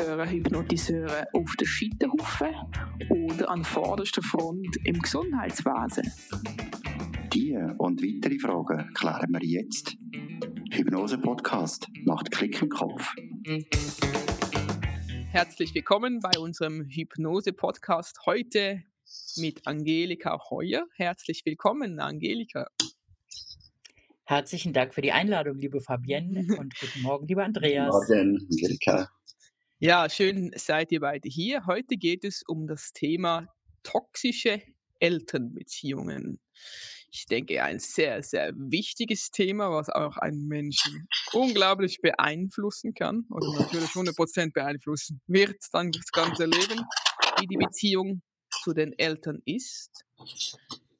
Hypnotiseure, Hypnotiseure auf der Scheiterhaufen oder an vorderster Front im Gesundheitswesen? Diese und weitere Fragen klären wir jetzt. Hypnose Podcast macht Klick im Kopf. Herzlich willkommen bei unserem Hypnose Podcast heute mit Angelika Heuer. Herzlich willkommen, Angelika. Herzlichen Dank für die Einladung, liebe Fabienne und guten Morgen, lieber Andreas. Morgen, Angelika. Ja, schön seid ihr beide hier. Heute geht es um das Thema toxische Elternbeziehungen. Ich denke, ein sehr, sehr wichtiges Thema, was auch einen Menschen unglaublich beeinflussen kann oder natürlich 100% beeinflussen wird dann das ganze Leben, wie die Beziehung zu den Eltern ist.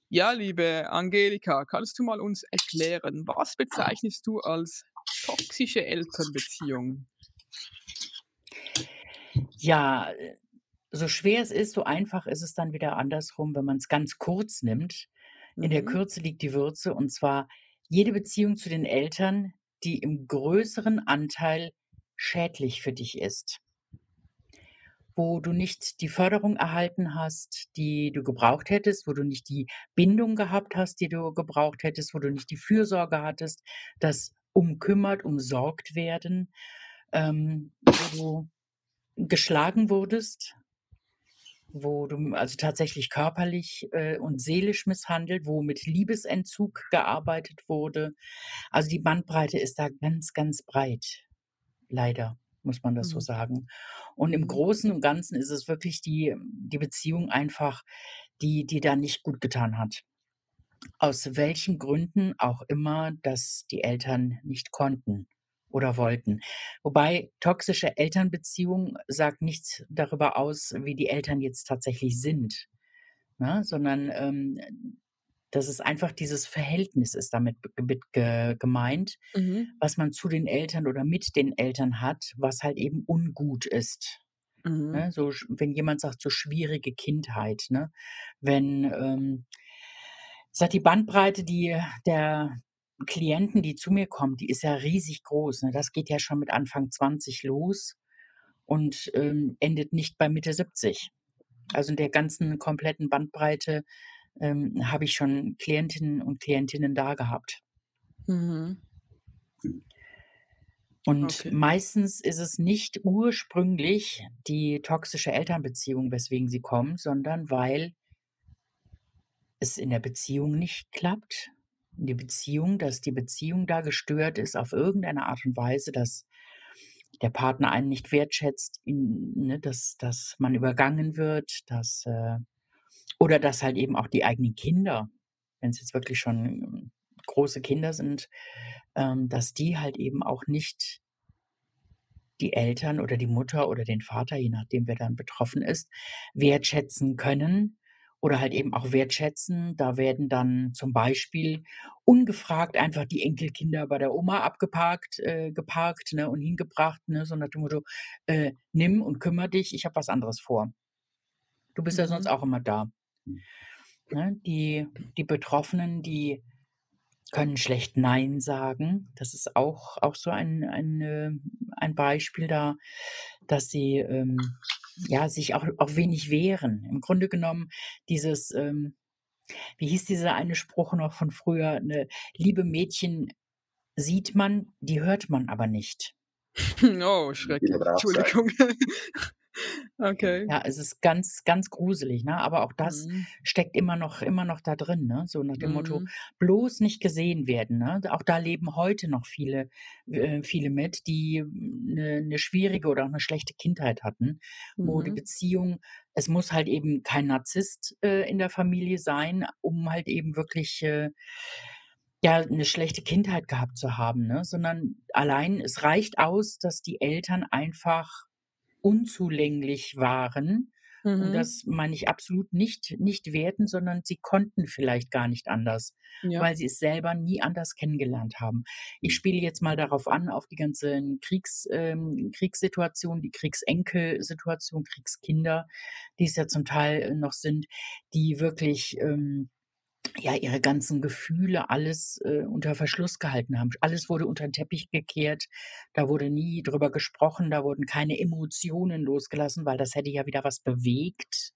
Ja, liebe Angelika, kannst du mal uns erklären, was bezeichnest du als toxische Elternbeziehung? Ja, äh, so schwer es ist, so einfach ist es dann wieder andersrum, wenn man es ganz kurz nimmt. In der Mhm. Kürze liegt die Würze und zwar jede Beziehung zu den Eltern, die im größeren Anteil schädlich für dich ist. Wo du nicht die Förderung erhalten hast, die du gebraucht hättest, wo du nicht die Bindung gehabt hast, die du gebraucht hättest, wo du nicht die Fürsorge hattest, das umkümmert, umsorgt werden, ähm, wo du geschlagen wurdest, wo du also tatsächlich körperlich äh, und seelisch misshandelt, wo mit Liebesentzug gearbeitet wurde. Also die Bandbreite ist da ganz, ganz breit. Leider muss man das so Mhm. sagen. Und im. Großen und Ganzen ist es wirklich die, die Beziehung einfach, die, die da nicht gut getan hat. Aus welchen Gründen auch immer, dass die Eltern nicht konnten oder wollten. Wobei toxische Elternbeziehung sagt nichts darüber aus, wie die Eltern jetzt tatsächlich sind, ne? sondern ähm, dass es einfach dieses Verhältnis ist damit gemeint, Mhm. was man zu den Eltern oder mit den Eltern hat, was halt eben ungut ist. Mhm. Ne? So, wenn jemand sagt, so schwierige Kindheit, ne? wenn ähm, sagt die Bandbreite, die der Klienten, die zu mir kommen, die ist ja riesig groß. Ne? Das geht ja schon mit Anfang 20 los und ähm, endet nicht bei Mitte 70. Also in der ganzen kompletten Bandbreite ähm, habe ich schon Klientinnen und Klientinnen da gehabt. Mhm. Und Okay. meistens ist es nicht ursprünglich die toxische Elternbeziehung, weswegen sie kommen, sondern weil es in der Beziehung nicht klappt. Die Beziehung, dass die Beziehung da gestört ist auf irgendeine Art und Weise, dass der Partner einen nicht wertschätzt, ihn, ne, dass, dass man übergangen wird, dass, äh, oder dass halt eben auch die eigenen Kinder, wenn es jetzt wirklich schon ähm, große Kinder sind, ähm, dass die halt eben auch nicht die Eltern oder die Mutter oder den Vater, je nachdem wer dann betroffen ist, wertschätzen können oder halt eben auch wertschätzen. Da werden dann zum Beispiel ungefragt einfach die Enkelkinder bei der Oma abgeparkt, äh, geparkt ne, und hingebracht, ne, so nach dem Motto, äh, nimm und kümmere dich, ich habe was anderes vor. Du bist ja sonst Mhm. auch immer da. Ne? Die, die Betroffenen, die können schlecht Nein sagen. Das ist auch, auch so ein, ein, ein Beispiel da, dass sie ähm, ja, sich auch, auch wenig wehren. Im Grunde genommen dieses, ähm, wie hieß dieser eine Spruch noch von früher, ne, liebe Mädchen sieht man, die hört man aber nicht. Oh, schrecklich. Entschuldigung. okay. Ja, es ist ganz, ganz gruselig, ne? Aber auch das Mhm. steckt immer noch, immer noch da drin, ne? So nach dem Motto, Mhm. bloß nicht gesehen werden, ne? Auch da leben heute noch viele, äh, viele mit, die eine, eine schwierige oder auch eine schlechte Kindheit hatten, wo die Mhm. Beziehung, es muss halt eben kein Narzisst äh, in der Familie sein, um halt eben wirklich äh, ja eine schlechte Kindheit gehabt zu haben, ne? Sondern allein es reicht aus, dass die Eltern einfach unzulänglich waren. Und Mhm. das meine ich absolut nicht, nicht werten, sondern sie konnten vielleicht gar nicht anders, Ja. weil sie es selber nie anders kennengelernt haben. Ich spiele jetzt mal darauf an, auf die ganzen Kriegs, ähm, Kriegssituationen, die Kriegsenkelsituation, Kriegskinder, die es ja zum Teil noch sind, die wirklich ähm, ja, ihre ganzen Gefühle alles, äh, unter Verschluss gehalten haben. Alles wurde unter den Teppich gekehrt. Da wurde nie drüber gesprochen, da wurden keine Emotionen losgelassen, weil das hätte ja wieder was bewegt.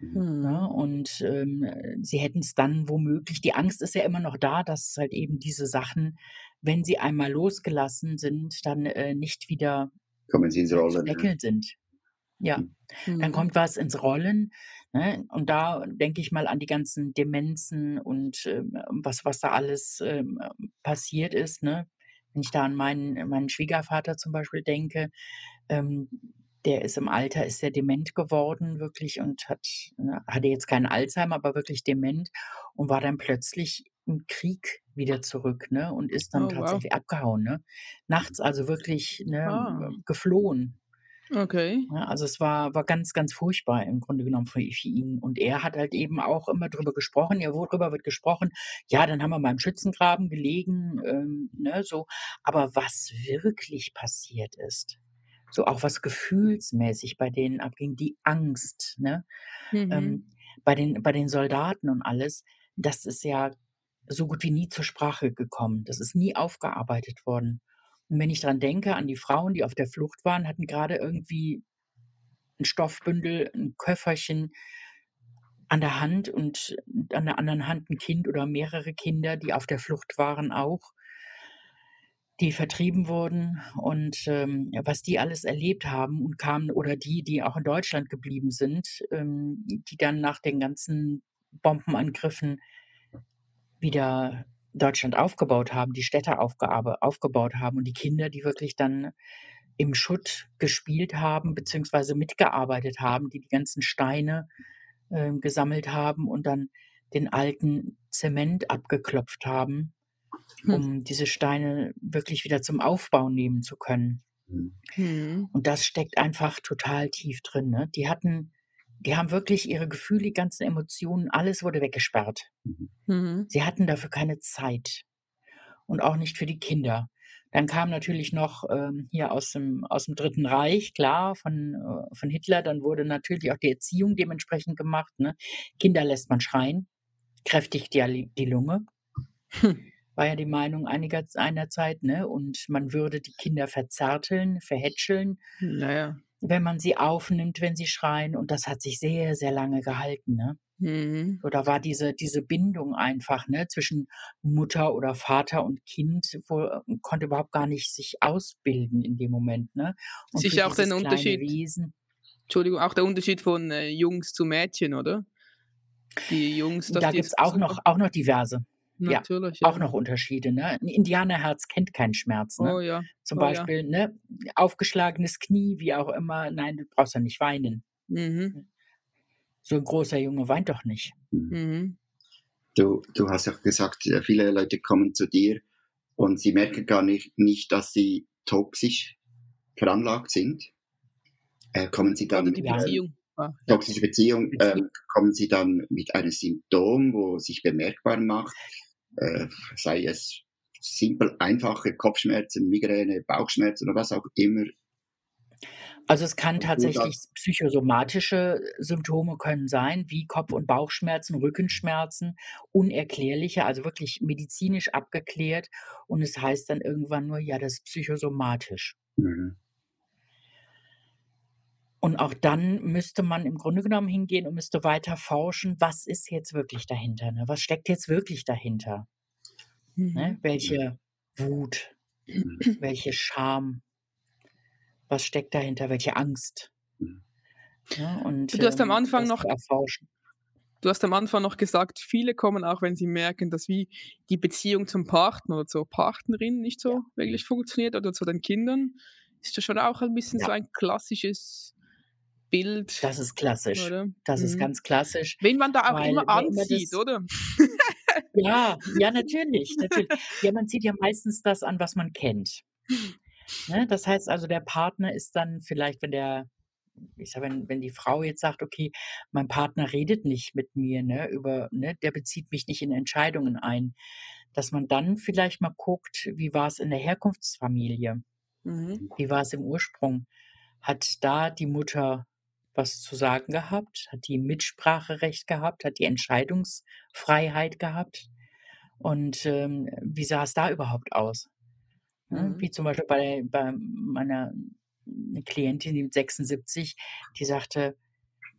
Mhm. Ne? Und ähm, sie hätten es dann womöglich, die Angst ist ja immer noch da, dass halt eben diese Sachen, wenn sie einmal losgelassen sind, dann äh, nicht wieder Kommen Sie ins Rollen. Ja. deckeln sind. Ja, dann Mhm. kommt was ins Rollen. Ne? Und da denke ich mal an die ganzen Demenzen und ähm, was, was da alles ähm, passiert ist. Ne? Wenn ich da an meinen, meinen Schwiegervater zum Beispiel denke, ähm, der ist im Alter, ist sehr dement geworden, wirklich, und hat, ne, hatte jetzt keinen Alzheimer, aber wirklich dement und war dann plötzlich im Krieg wieder zurück, ne? Und ist dann Oh, wow. tatsächlich abgehauen, ne? Nachts also wirklich ne, Ah. geflohen. Okay. Ja, also es war, war ganz, ganz furchtbar im Grunde genommen für, für ihn. Und er hat halt eben auch immer drüber gesprochen. Ja, worüber wird gesprochen? Ja, dann haben wir mal im Schützengraben gelegen, ähm, ne, so. Aber was wirklich passiert ist, so auch was gefühlsmäßig bei denen abging, die Angst, ne, Mhm. ähm, bei den, bei den Soldaten und alles, das ist ja so gut wie nie zur Sprache gekommen. Das ist nie aufgearbeitet worden. Und wenn ich dran denke, an die Frauen, die auf der Flucht waren, hatten gerade irgendwie ein Stoffbündel, ein Köfferchen an der Hand und an der anderen Hand ein Kind oder mehrere Kinder, die auf der Flucht waren auch, die vertrieben wurden und ähm, was die alles erlebt haben und kamen oder die, die auch in Deutschland geblieben sind, ähm, die dann nach den ganzen Bombenangriffen wieder Deutschland aufgebaut haben, die Städte aufgeabe- aufgebaut haben und die Kinder, die wirklich dann im Schutt gespielt haben, beziehungsweise mitgearbeitet haben, die die ganzen Steine ähm, gesammelt haben und dann den alten Zement abgeklopft haben, Hm. um diese Steine wirklich wieder zum Aufbau nehmen zu können. Mhm. Mhm. Und das steckt einfach total tief drin. Ne? Die hatten, die haben wirklich ihre Gefühle, die ganzen Emotionen, alles wurde weggesperrt. Mhm. Sie hatten dafür keine Zeit und auch nicht für die Kinder. Dann kam natürlich noch ähm, hier aus dem, aus dem Dritten Reich, klar, von, äh, von Hitler. Dann wurde natürlich auch die Erziehung dementsprechend gemacht. Ne? Kinder lässt man schreien, kräftigt die, die Lunge, Hm. war ja die Meinung einiger einer Zeit. Ne? Und man würde die Kinder verzärteln, verhätscheln, Naja. Wenn man sie aufnimmt, wenn sie schreien. Und das hat sich sehr, sehr lange gehalten. Ne? Mhm. Da war diese, diese Bindung einfach, ne, zwischen Mutter oder Vater und Kind, wo, konnte überhaupt gar nicht sich ausbilden in dem Moment, ne? Und Sicher auch den Unterschied, Wesen, Entschuldigung, auch der Unterschied von äh, Jungs zu Mädchen, oder? Die Jungs, dass da gibt's jetzt auch noch, auch noch diverse, ja, natürlich, auch ja. noch Unterschiede, ne? Ein Indianerherz kennt keinen Schmerz, ne? Oh ja, Zum oh ja. Beispiel, ne, aufgeschlagenes Knie, wie auch immer, nein, du brauchst ja nicht weinen. Mhm. So ein großer Junge weint doch nicht. Mhm. Mhm. Du, du hast ja gesagt, äh, viele Leute kommen zu dir und sie merken gar nicht, nicht dass sie toxisch veranlagt sind. Äh, kommen sie dann die Ja. äh, Beziehung. Ah, toxische Beziehung, Beziehung. ähm, kommen sie dann mit einem Symptom, wo sich bemerkbar macht, äh, sei es simpel einfache Kopfschmerzen, Migräne, Bauchschmerzen oder was auch immer. Also es kann tatsächlich psychosomatische Symptome können sein, wie Kopf- und Bauchschmerzen, Rückenschmerzen, unerklärliche, also wirklich medizinisch abgeklärt. Und es heißt dann irgendwann nur, ja, das ist psychosomatisch. mhm. Und auch dann müsste man im Grunde genommen hingehen und müsste weiter forschen, was ist jetzt wirklich dahinter? Ne? Was steckt jetzt wirklich dahinter? Ne? Mhm. Welche Wut, Mhm. welche Scham, was steckt dahinter? Welche Angst? Mhm. Ja, und Du hast am ähm, Anfang noch erforschen. Du hast am Anfang noch gesagt, viele kommen auch, wenn sie merken, dass wie die Beziehung zum Partner oder zur Partnerin nicht so Ja. wirklich funktioniert oder zu den Kindern. Ist das schon auch ein bisschen so Ja. ein klassisches Bild, Das ist klassisch. oder? Das ist Mhm. ganz klassisch, Wen man da auch weil immer anzieht, oder? ja, ja, natürlich, natürlich. Ja, man zieht ja meistens das an, was man kennt. Ne? Das heißt also, der Partner ist dann vielleicht, wenn der ich sage, wenn wenn die Frau jetzt sagt: „Okay, mein Partner redet nicht mit mir, ne, über ne, der bezieht mich nicht in Entscheidungen ein“, dass man dann vielleicht mal guckt, wie war's in der Herkunftsfamilie? Mhm. Wie war's im Ursprung? Hat da die Mutter was zu sagen gehabt, hat die Mitspracherecht gehabt, hat die Entscheidungsfreiheit gehabt. Und ähm, wie sah es da überhaupt aus? Ne? Mhm. Wie zum Beispiel bei, bei meiner eine Klientin, die mit 76, die sagte,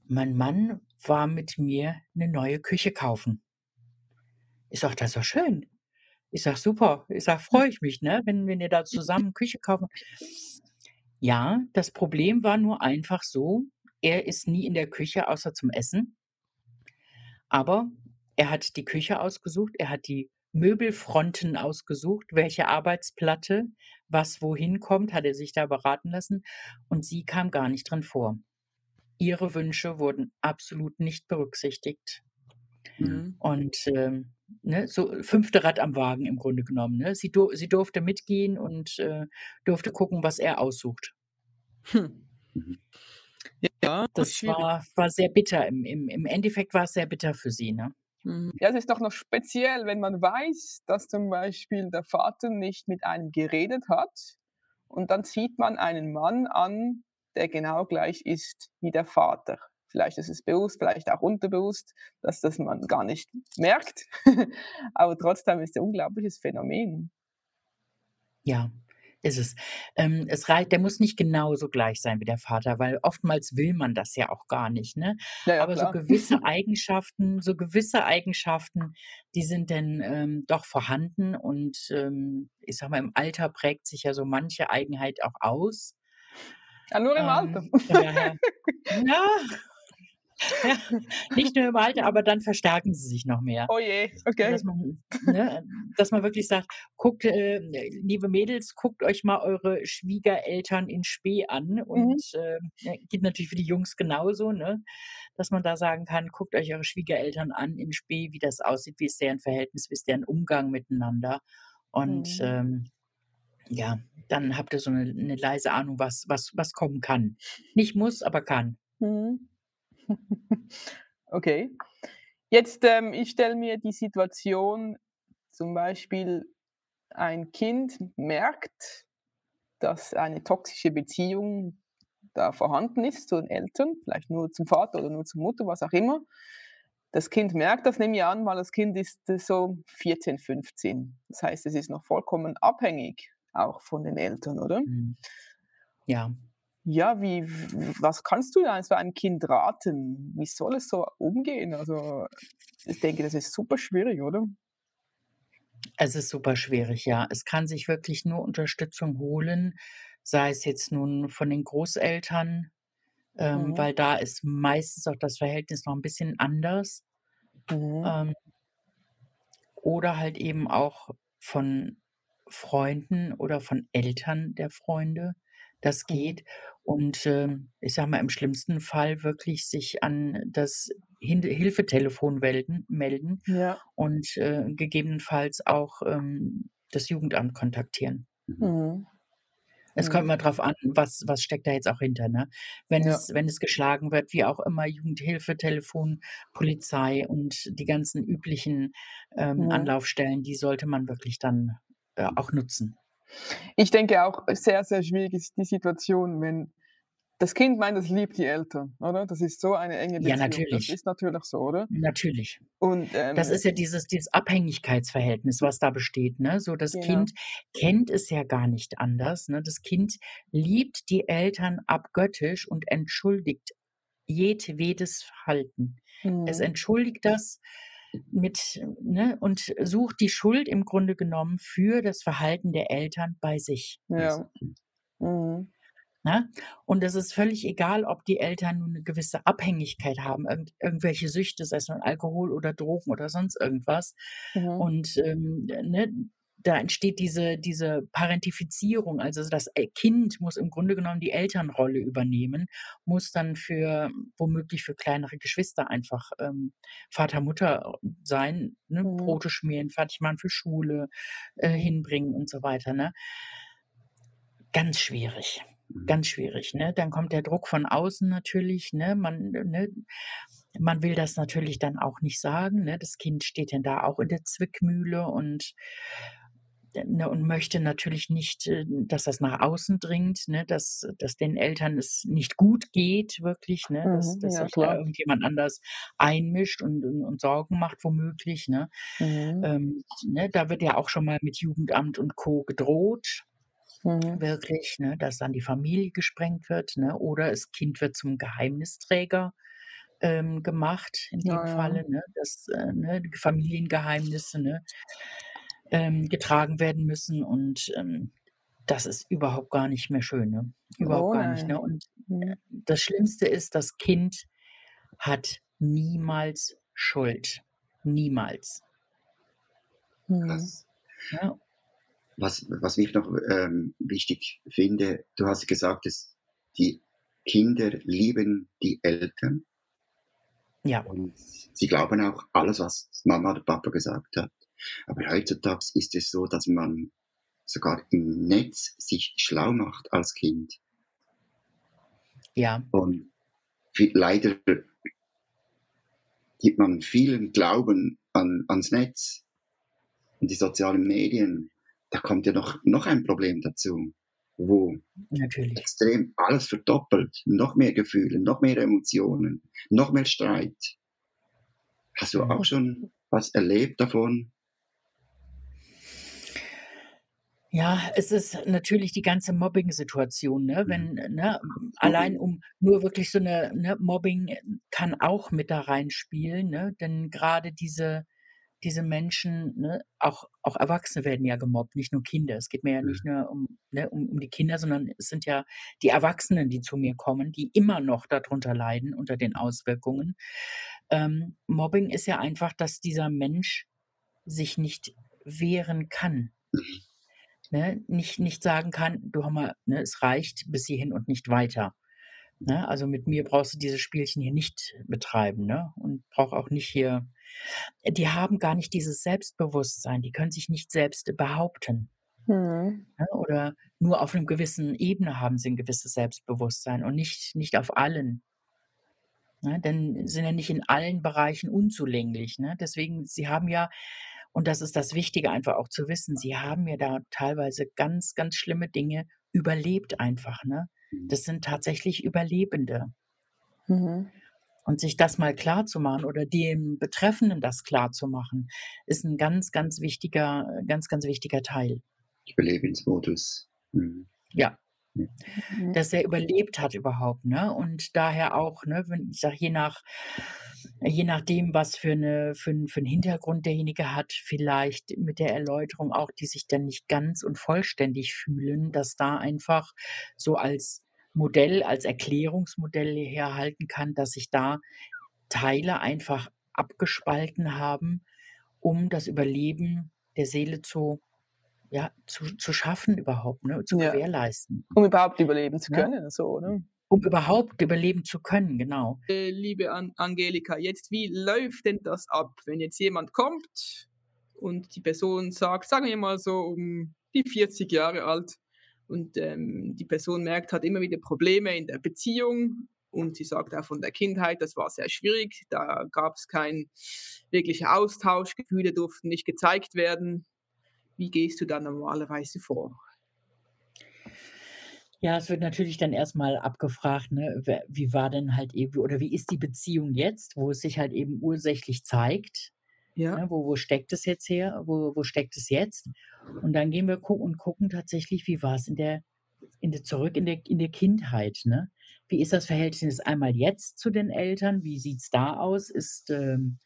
mein Mann war mit mir eine neue Küche kaufen. Ich sage, das ist doch schön. Ich sage, super. Ich sage, freue ich mich, ne, wenn, wenn ihr da zusammen Küche kaufen. Ja, das Problem war nur einfach so, er ist nie in der Küche außer zum Essen. Aber er hat die Küche ausgesucht, er hat die Möbelfronten ausgesucht, welche Arbeitsplatte, was wohin kommt, hat er sich da beraten lassen und sie kam gar nicht drin vor. Ihre Wünsche wurden absolut nicht berücksichtigt. Mhm. Und ähm, ne, so fünfte Rad am Wagen im Grunde genommen. Ne? Sie, dur sie durfte mitgehen und äh, durfte gucken, was er aussucht. Hm. Ja, Das war, war sehr bitter. Im, im, Im Endeffekt war es sehr bitter für sie. Ne? Mhm. Ja, es ist doch noch speziell, wenn man weiß, dass zum Beispiel der Vater nicht mit einem geredet hat und dann sieht man einen Mann an, der genau gleich ist wie der Vater. Vielleicht ist es bewusst, vielleicht auch unterbewusst, dass das man gar nicht merkt. Aber trotzdem ist es ein unglaubliches Phänomen. Ja, ist es. Ähm, es reicht, der muss nicht genauso gleich sein wie der Vater, weil oftmals will man das ja auch gar nicht. Ne? Ja, ja, Aber so klar. gewisse Eigenschaften, so gewisse Eigenschaften, die sind dann ähm, doch vorhanden und ähm, ich sag mal, im Alter prägt sich ja so manche Eigenheit auch aus. Ja, nur im Alter. Ähm, daher, ja, nicht nur im Alter, aber dann verstärken sie sich noch mehr. Oh je, okay. Dass man, ne, dass man wirklich sagt, guckt, äh, liebe Mädels, guckt euch mal eure Schwiegereltern in Spee an. Und äh, ja, geht natürlich für die Jungs genauso, ne? dass man da sagen kann, guckt euch eure Schwiegereltern an in Spee, wie das aussieht, wie ist deren Verhältnis, wie ist deren Umgang miteinander. Und Mhm. ähm, ja, dann habt ihr so eine, eine leise Ahnung, was, was, was kommen kann. Nicht muss, aber kann. Mhm. Okay. Jetzt, ähm, ich stelle mir die Situation, zum Beispiel ein Kind merkt, dass eine toxische Beziehung da vorhanden ist zu den Eltern, vielleicht nur zum Vater oder nur zur Mutter, was auch immer. Das Kind merkt das, nehme ich an, weil das Kind ist äh, so 14, 15. Das heißt, es ist noch vollkommen abhängig auch von den Eltern, oder? Mhm. Ja, Ja, wie, was kannst du da so einem Kind raten? Wie soll es so umgehen? Also, ich denke, das ist super schwierig, oder? Es ist super schwierig, ja. Es kann sich wirklich nur Unterstützung holen, sei es jetzt nun von den Großeltern, ähm, Mhm. weil da ist meistens auch das Verhältnis noch ein bisschen anders. Mhm. Ähm, oder halt eben auch von Freunden oder von Eltern der Freunde. Das Mhm. geht. Und ähm, ich sage mal, im schlimmsten Fall wirklich sich an das Hilfetelefon melden, melden Ja. und äh, gegebenenfalls auch ähm, das Jugendamt kontaktieren. Mhm. Es kommt Mhm. mal drauf an, was, was steckt da jetzt auch hinter. Ne? Wenn, Ja. es, wenn es geschlagen wird, wie auch immer, Jugendhilfe, Telefon, Polizei und die ganzen üblichen ähm, Mhm. Anlaufstellen, die sollte man wirklich dann äh, auch nutzen. Ich denke auch, sehr, sehr schwierig ist die Situation, wenn das Kind meint, es liebt die Eltern, oder? Das ist so eine enge Ja, Beziehung. Das natürlich. ist natürlich so, oder? Natürlich. Und ähm, Das ist ja dieses, dieses Abhängigkeitsverhältnis, was da besteht. Ne? So, das Genau. Kind kennt es ja gar nicht anders. Ne? Das Kind liebt die Eltern abgöttisch und entschuldigt jedwedes Verhalten. Es Mhm. entschuldigt das mit, ne, und sucht die Schuld im Grunde genommen für das Verhalten der Eltern bei sich. Ja. Mhm. Ne? Und es ist völlig egal, ob die Eltern nun eine gewisse Abhängigkeit haben, irgend, irgendwelche Süchte, sei es nun Alkohol oder Drogen oder sonst irgendwas. Mhm. Und ähm, ne, da entsteht diese, diese Parentifizierung, also das äh, Kind muss im Grunde genommen die Elternrolle übernehmen, muss dann für womöglich für kleinere Geschwister einfach ähm, Vater, Mutter sein, ne? Mhm. Brote schmieren, fertig machen für Schule, äh, hinbringen und so weiter. Ne? Ganz schwierig. Mhm. Ganz schwierig, ne? Dann kommt der Druck von außen natürlich, ne? Man, ne? Man will das natürlich dann auch nicht sagen, ne? Das Kind steht dann da auch in der Zwickmühle und ne, und möchte natürlich nicht, äh, dass das nach außen dringt, ne, dass, dass den Eltern es nicht gut geht, wirklich, ne, dass, Mhm, dass ja sich da klar. irgendjemand anders einmischt und, und, und Sorgen macht, womöglich. Ne. Mhm. Ähm, ne, da wird ja auch schon mal mit Jugendamt und Co. gedroht, Mhm. wirklich, ne, dass dann die Familie gesprengt wird, ne, oder das Kind wird zum Geheimnisträger ähm, gemacht, in dem Ja. Falle, ne, dass äh, ne, Familiengeheimnisse ne, ähm, getragen werden müssen und ähm, das ist überhaupt gar nicht mehr schön, ne? Überhaupt Oh gar nicht, ne? Und Mhm. das Schlimmste ist, das Kind hat niemals Schuld. Niemals. Mhm. Ja, was, was ich noch ähm, wichtig finde, du hast gesagt, dass die Kinder lieben die Eltern ja, und sie glauben auch alles, was Mama oder Papa gesagt hat. Aber heutzutage ist es so, dass man sogar im Netz sich schlau macht als Kind. ja, Und leider gibt man vielen Glauben an, ans Netz und die sozialen Medien. Da kommt ja noch, noch ein Problem dazu, wo natürlich. extrem alles verdoppelt, noch mehr Gefühle, noch mehr Emotionen, noch mehr Streit. Hast du auch schon was erlebt davon? Ja, es ist natürlich die ganze Mobbing-Situation, ne? Mhm. Wenn, ne, allein um nur wirklich so eine, ne, Mobbing äh, kann auch mit da reinspielen, ne? Denn gerade diese, diese Menschen, ne, auch, auch Erwachsene werden ja gemobbt, nicht nur Kinder. Es geht mir ja Mhm. nicht nur um, ne, um, um die Kinder, sondern es sind ja die Erwachsenen, die zu mir kommen, die immer noch darunter leiden, unter den Auswirkungen. Ähm, Mobbing ist ja einfach, dass dieser Mensch sich nicht wehren kann. Mhm. Ne? Nicht, nicht sagen kann, du hör mal, ne, es reicht bis hierhin und nicht weiter. Ne? Also mit mir brauchst du diese Spielchen hier nicht betreiben, ne? Und brauch auch nicht hier. Die haben gar nicht dieses Selbstbewusstsein, die können sich nicht selbst behaupten. Mhm. Ne? Oder nur auf einem gewissen Ebene haben sie ein gewisses Selbstbewusstsein und nicht, nicht auf allen. Ne? Denn sind ja nicht in allen Bereichen unzulänglich. Ne? Deswegen, sie haben ja, und das ist das Wichtige einfach auch zu wissen, sie haben ja da teilweise ganz, ganz schlimme Dinge überlebt einfach. Ne? Mhm. Das sind tatsächlich Überlebende. Mhm. Und sich das mal klar zu machen oder dem Betreffenden das klar zu machen, ist ein ganz, ganz wichtiger, ganz, ganz wichtiger Teil. Überlebensmodus. Mhm. Ja. Ja. Mhm. dass er überlebt hat überhaupt, ne? Und daher auch, ne, wenn ich sage, je nach je nachdem, was für eine für für 'n Hintergrund derjenige hat, vielleicht mit der Erläuterung auch, die sich dann nicht ganz und vollständig fühlen, dass da einfach so als Modell, als Erklärungsmodell herhalten kann, dass sich da Teile einfach abgespalten haben, um das Überleben der Seele zu ja, zu zu schaffen überhaupt, ne, zu Ja. gewährleisten. Um überhaupt überleben zu Ja. können, so, ne? Um überhaupt überleben zu können, genau. Äh, liebe An Angelika, jetzt wie läuft denn das ab, wenn jetzt jemand kommt und die Person sagt, sagen wir mal so um die 40 Jahre alt und ähm, die Person merkt, hat immer wieder Probleme in der Beziehung und sie sagt auch von der Kindheit, das war sehr schwierig, da gab es keinen wirklichen Austausch, Gefühle durften nicht gezeigt werden. Wie gehst du da normalerweise vor? Ja, es wird natürlich dann erstmal abgefragt, ne, wie war denn halt eben oder wie ist die Beziehung jetzt, wo es sich halt eben ursächlich zeigt, Ja. ne? Wo wo steckt es jetzt her? Wo wo steckt es jetzt? Und dann gehen wir gu und gucken tatsächlich, wie war's in der in der zurück in der in der Kindheit, ne? Wie ist das Verhältnis einmal jetzt zu den Eltern? Wie sieht's da aus? Ist, ähm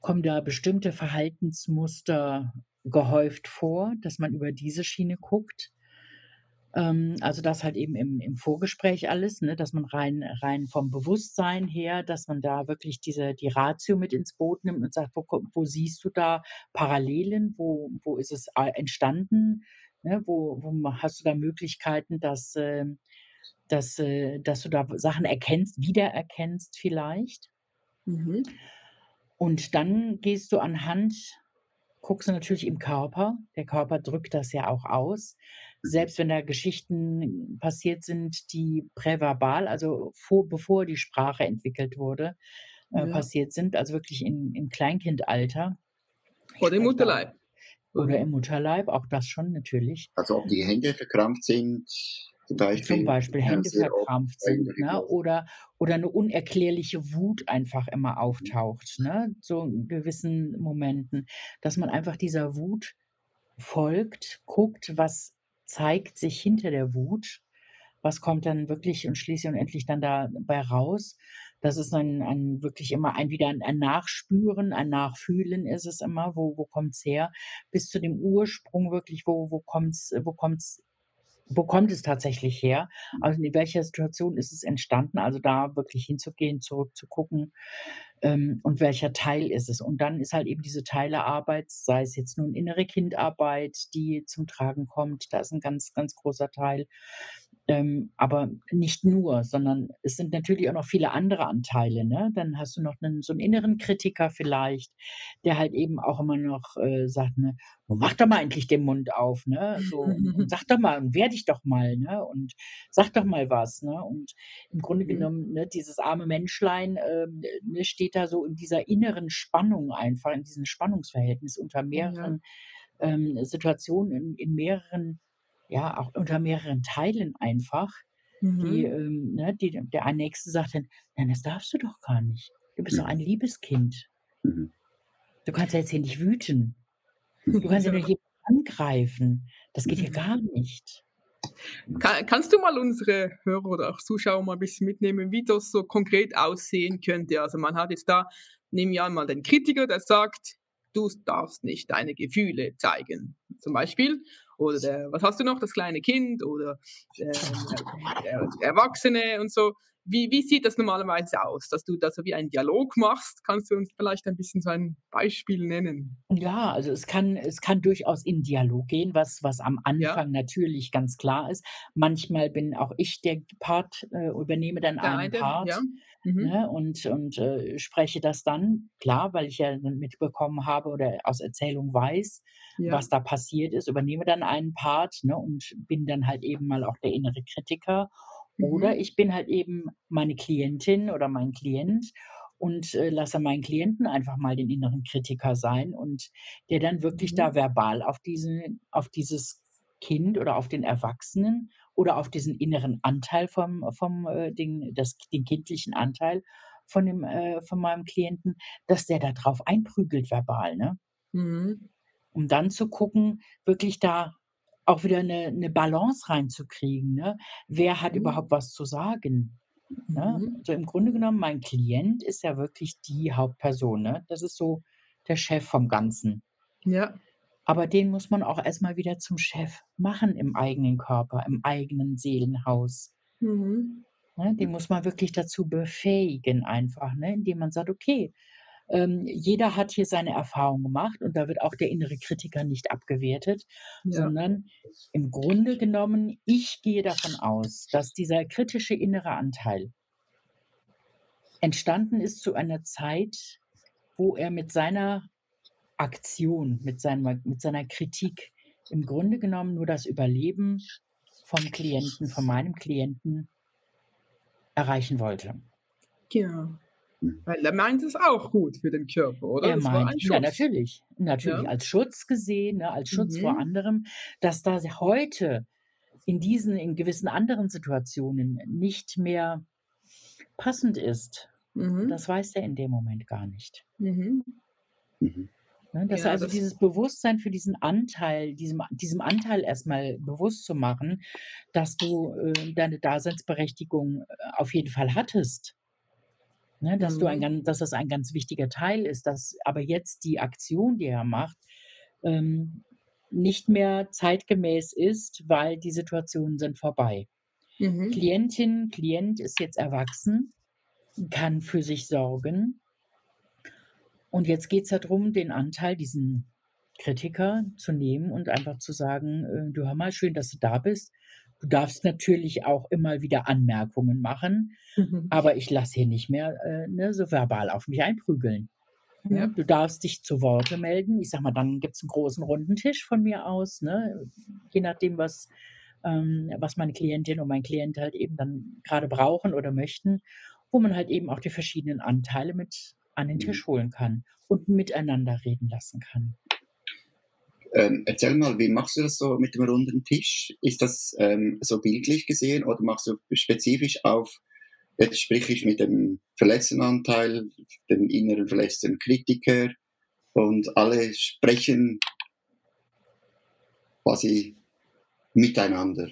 kommen da bestimmte Verhaltensmuster gehäuft vor, dass man über diese Schiene guckt? Ähm, also das halt eben im im Vorgespräch alles, ne, dass man rein rein vom Bewusstsein her, dass man da wirklich diese die Ratio mit ins Boot nimmt und sagt: „Wo wo siehst du da Parallelen? Wo wo ist es, äh, entstanden? Ne, wo wo hast du da Möglichkeiten, dass, ähm dass äh, dass du da Sachen erkennst wiedererkennst vielleicht?“ Mhm. Und dann gehst du anhand guckst du natürlich im Körper. Der Körper drückt das ja auch aus. Selbst wenn da Geschichten passiert sind, die präverbal, also vor bevor die Sprache entwickelt wurde, äh, Ja. passiert sind, also wirklich in im Kleinkindalter. Ich Vor dem spreche da Mutterleib. Oder im Mutterleib, auch das schon natürlich. Also ob die Hände verkrampft sind, zum Beispiel. Hände verkrampft sind, ne? Oder, oder eine unerklärliche Wut einfach immer auftaucht, ne? So in gewissen Momenten, dass man einfach dieser Wut folgt, guckt, was zeigt sich hinter der Wut, was kommt dann wirklich und schließlich und endlich dann dabei raus. Das ist ein, ein wirklich immer ein wieder ein, ein Nachspüren, ein Nachfühlen ist es immer, wo, wo kommt's her, bis zu dem Ursprung wirklich, wo, wo kommt's, wo kommt's wo kommt es tatsächlich her? Also in welcher Situation ist es entstanden? Also da wirklich hinzugehen, zurückzugucken ähm, und welcher Teil ist es? Und dann ist halt eben diese Teilearbeit, sei es jetzt nun innere Kindarbeit, die zum Tragen kommt, da ist ein ganz, ganz großer Teil. Ähm, aber nicht nur, sondern es sind natürlich auch noch viele andere Anteile. Ne? Dann hast du noch einen, so einen inneren Kritiker vielleicht, der halt eben auch immer noch äh, sagt, ne, "Nun mach doch mal endlich den Mund auf, ne? So, und, und sag doch mal und wehr dich doch mal, ne? Und sag doch mal was, ne? Und im Grunde Mhm. genommen, ne, dieses arme Menschlein ähm, ne, steht da so in dieser inneren Spannung einfach, in diesem Spannungsverhältnis unter Ja. mehreren ähm, Situationen, in, in mehreren, ja, auch unter mehreren Teilen einfach, die, Mhm. ähm, ne, die, der ein Nächste sagt dann, nein, das darfst du doch gar nicht. Du bist doch Mhm. ein liebes Kind. Mhm. Du kannst ja jetzt hier nicht wüten. Du kannst ja nur jemanden angreifen. Das geht ja Mhm. gar nicht. Ka kannst du mal unsere Hörer oder auch Zuschauer mal ein bisschen mitnehmen, wie das so konkret aussehen könnte? Also man hat jetzt da, nehmen wir an, mal den Kritiker, der sagt, du darfst nicht deine Gefühle zeigen, zum Beispiel. Oder der, was hast du noch, das kleine Kind oder ähm, der, der Erwachsene und so. Wie, wie sieht das normalerweise aus, dass du da so wie einen Dialog machst? Kannst du uns vielleicht ein bisschen so ein Beispiel nennen? Ja, also es kann, es kann durchaus in Dialog gehen, was, was am Ja, Anfang natürlich ganz klar ist. Manchmal bin auch ich der Part, äh, übernehme dann der einen eine, Part. ja. Mhm. Ne, und und äh, spreche das dann, klar, weil ich ja mitbekommen habe oder aus Erzählung weiß, Ja. was da passiert ist, übernehme dann einen Part ne, und bin dann halt eben mal auch der innere Kritiker. Oder Mhm. ich bin halt eben meine Klientin oder mein Klient und äh, lasse meinen Klienten einfach mal den inneren Kritiker sein und der dann wirklich Mhm. da verbal auf, diesen, auf dieses Kind oder auf den Erwachsenen oder auf diesen inneren Anteil vom, vom äh, den, das, den kindlichen Anteil von, dem, äh, von meinem Klienten, dass der da drauf einprügelt verbal, ne? Mhm. um dann zu gucken, wirklich da auch wieder eine, eine Balance reinzukriegen. Ne? Wer hat Mhm. überhaupt was zu sagen? Ne? Mhm. Also im Grunde genommen, mein Klient ist ja wirklich die Hauptperson. Ne? Das ist so der Chef vom Ganzen. Ja. Aber den muss man auch erstmal wieder zum Chef machen im eigenen Körper, im eigenen Seelenhaus. Mhm. Ne? Den muss man wirklich dazu befähigen, einfach, ne? indem man sagt, okay, ähm, jeder hat hier seine Erfahrung gemacht und da wird auch der innere Kritiker nicht abgewertet, Ja. sondern im Grunde genommen, ich gehe davon aus, dass dieser kritische innere Anteil entstanden ist zu einer Zeit, wo er mit seiner Aktion, mit, seiner, mit seiner Kritik im Grunde genommen nur das Überleben vom Klienten, von meinem Klienten erreichen wollte. Genau. Mhm. Weil er meint es auch gut für den Körper, oder? Er Das meint, ja, natürlich, natürlich Ja. als Schutz gesehen, ne, als Schutz vor Mhm. anderem, dass da heute in diesen, in gewissen anderen Situationen nicht mehr passend ist. Mhm. Das weiß er in dem Moment gar nicht. Mhm. Mhm. Ne, dass Ja, er also das- dieses Bewusstsein für diesen Anteil, diesem, diesem Anteil erstmal bewusst zu machen, dass du äh, deine Daseinsberechtigung äh, auf jeden Fall hattest. Ne, dass, du ein, Mhm. dass das ein ganz wichtiger Teil ist, dass aber jetzt die Aktion, die er macht, ähm, nicht mehr zeitgemäß ist, weil die Situationen sind vorbei. Mhm. Klientin, Klient ist jetzt erwachsen, kann für sich sorgen. Und jetzt geht es darum, den Anteil, diesen Kritiker zu nehmen und einfach zu sagen, äh, du hör mal, schön, dass du da bist. Du darfst natürlich auch immer wieder Anmerkungen machen, Mhm. aber ich lasse hier nicht mehr äh, ne, so verbal auf mich einprügeln. Ne? Ja. Du darfst dich zu Worte melden. Ich sag mal, dann gibt es einen großen runden Tisch von mir aus, ne? je nachdem, was, ähm, was meine Klientin und mein Klient halt eben dann gerade brauchen oder möchten, wo man halt eben auch die verschiedenen Anteile mit an den Mhm. Tisch holen kann und miteinander reden lassen kann. Ähm, erzähl mal, wie machst du das so mit dem runden Tisch? Ist das ähm, so bildlich gesehen oder machst du spezifisch auf, jetzt sprich ich mit dem Verletztenanteil, dem inneren verletzten Kritiker und alle sprechen quasi miteinander?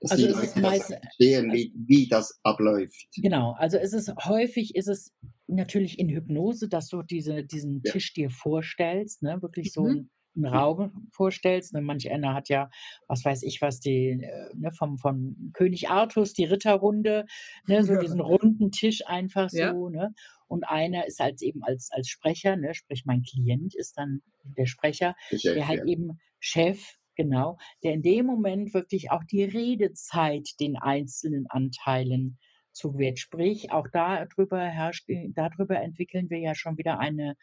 Dass also die Leute meist, verstehen, wie, wie das abläuft. Genau, also es ist häufig ist es natürlich in Hypnose, dass du diese, diesen ja. Tisch dir vorstellst, ne? wirklich so mhm. einen Raum vorstellst. Ne? Manch einer hat ja, was weiß ich was, die, äh, ne, vom, vom König Artus, die Ritterrunde, ne, so diesen runden Tisch einfach so, ja. ne? Und einer ist halt eben als, als Sprecher, ne, sprich mein Klient ist dann der Sprecher, Chef, der halt ja. eben Chef Genau, der in dem Moment wirklich auch die Redezeit den einzelnen Anteilen zuwährt. Sprich, auch darüber herrscht, darüber entwickeln wir ja schon wieder eine,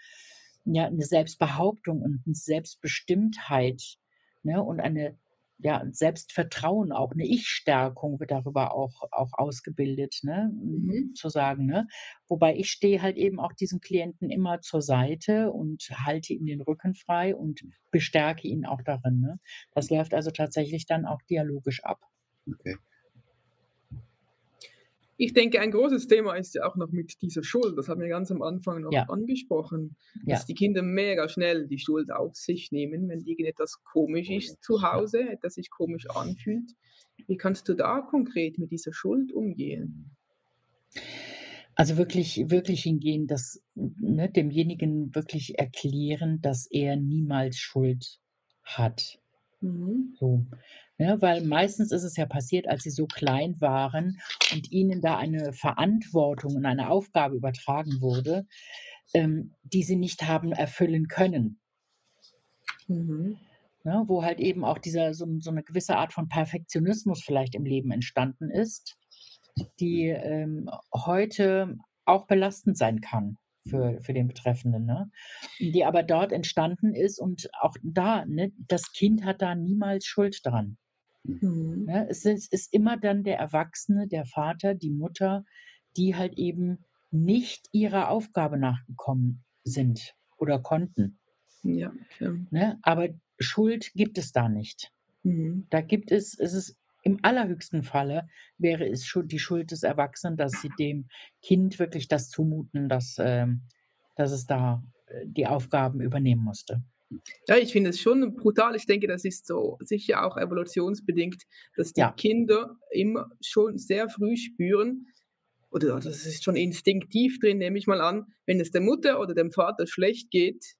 ja, eine Selbstbehauptung und eine Selbstbestimmtheit ne, und eine ja, Selbstvertrauen, auch eine Ich-Stärkung wird darüber auch, auch ausgebildet, ne? Mhm. zu sagen. Ne? Wobei ich stehe halt eben auch diesem Klienten immer zur Seite und halte ihm den Rücken frei und bestärke ihn auch darin. Ne? Das läuft also tatsächlich dann auch dialogisch ab. Okay. Ich denke, ein großes Thema ist ja auch noch mit dieser Schuld. Das haben wir ganz am Anfang noch ja. angesprochen, dass ja. die Kinder mega schnell die Schuld auf sich nehmen, wenn irgendetwas komisch ist zu Hause, etwas sich komisch anfühlt. Wie kannst du da konkret mit dieser Schuld umgehen? Also wirklich, wirklich hingehen, dass ne, demjenigen wirklich erklären, dass er niemals Schuld hat. Mhm. So. Ne, weil meistens ist es ja passiert, als sie so klein waren und ihnen da eine Verantwortung und eine Aufgabe übertragen wurde, ähm, die sie nicht haben erfüllen können. Mhm. Ne, wo halt eben auch dieser so, so, eine gewisse Art von Perfektionismus vielleicht im Leben entstanden ist, die ähm, heute auch belastend sein kann für, für den Betreffenden, ne? die aber dort entstanden ist und auch da, ne, das Kind hat da niemals Schuld dran. Mhm. Ne? Es, ist, ist immer dann der Erwachsene, der Vater, die Mutter, die halt eben nicht ihrer Aufgabe nachgekommen sind oder konnten. Ja, klar. Ne? Aber Schuld gibt es da nicht. Mhm. Da gibt es, es ist im allerhöchsten Falle wäre es schon die Schuld des Erwachsenen, dass sie dem Kind wirklich das zumuten, dass, ähm, dass es da äh, die Aufgaben übernehmen musste. Ja, ich finde es schon brutal. Ich denke, das ist so sicher auch evolutionsbedingt, dass die ja. Kinder immer schon sehr früh spüren, oder das ist schon instinktiv drin, nehme ich mal an, wenn es der Mutter oder dem Vater schlecht geht,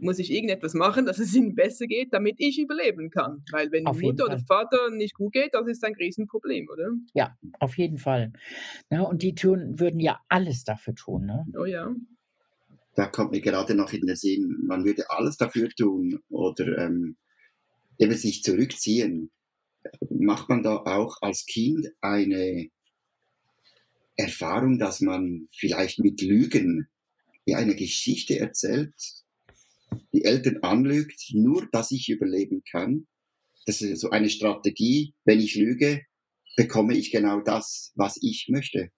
muss ich irgendetwas machen, dass es ihnen besser geht, damit ich überleben kann. Weil wenn auf Mutter oder Vater nicht gut geht, das ist ein Riesenproblem, oder? Ja, auf jeden Fall. Ja, und die tun, würden ja alles dafür tun. Ne? Oh ja. Da kommt mir gerade noch in den Sinn, man würde alles dafür tun oder ähm, eben sich zurückziehen. Macht man da auch als Kind eine Erfahrung, dass man vielleicht mit Lügen ja eine Geschichte erzählt, die Eltern anlügt, nur dass ich überleben kann. Das ist so eine Strategie. Wenn ich lüge, bekomme ich genau das, was ich möchte.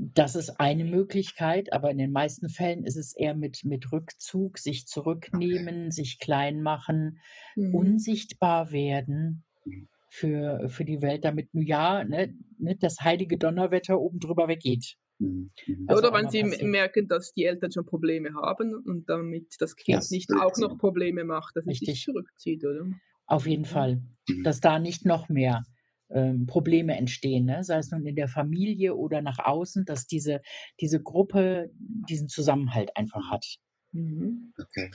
Das ist eine Möglichkeit, aber in den meisten Fällen ist es eher mit, mit Rückzug, sich zurücknehmen, okay. sich klein machen, mhm. unsichtbar werden mhm. für, für die Welt, damit nur ja ne, ne, das heilige Donnerwetter oben drüber weggeht. Mhm, mhm. Also Oder wenn sie merken, dass die Eltern schon Probleme haben und damit das Kind ja, nicht auch noch Probleme macht, dass es sich zurückzieht, oder? Auf jeden Fall. Mhm. Dass da nicht noch mehr ähm, Probleme entstehen, ne? sei es nun in der Familie oder nach außen, dass diese, diese Gruppe diesen Zusammenhalt einfach hat. Mhm. Okay.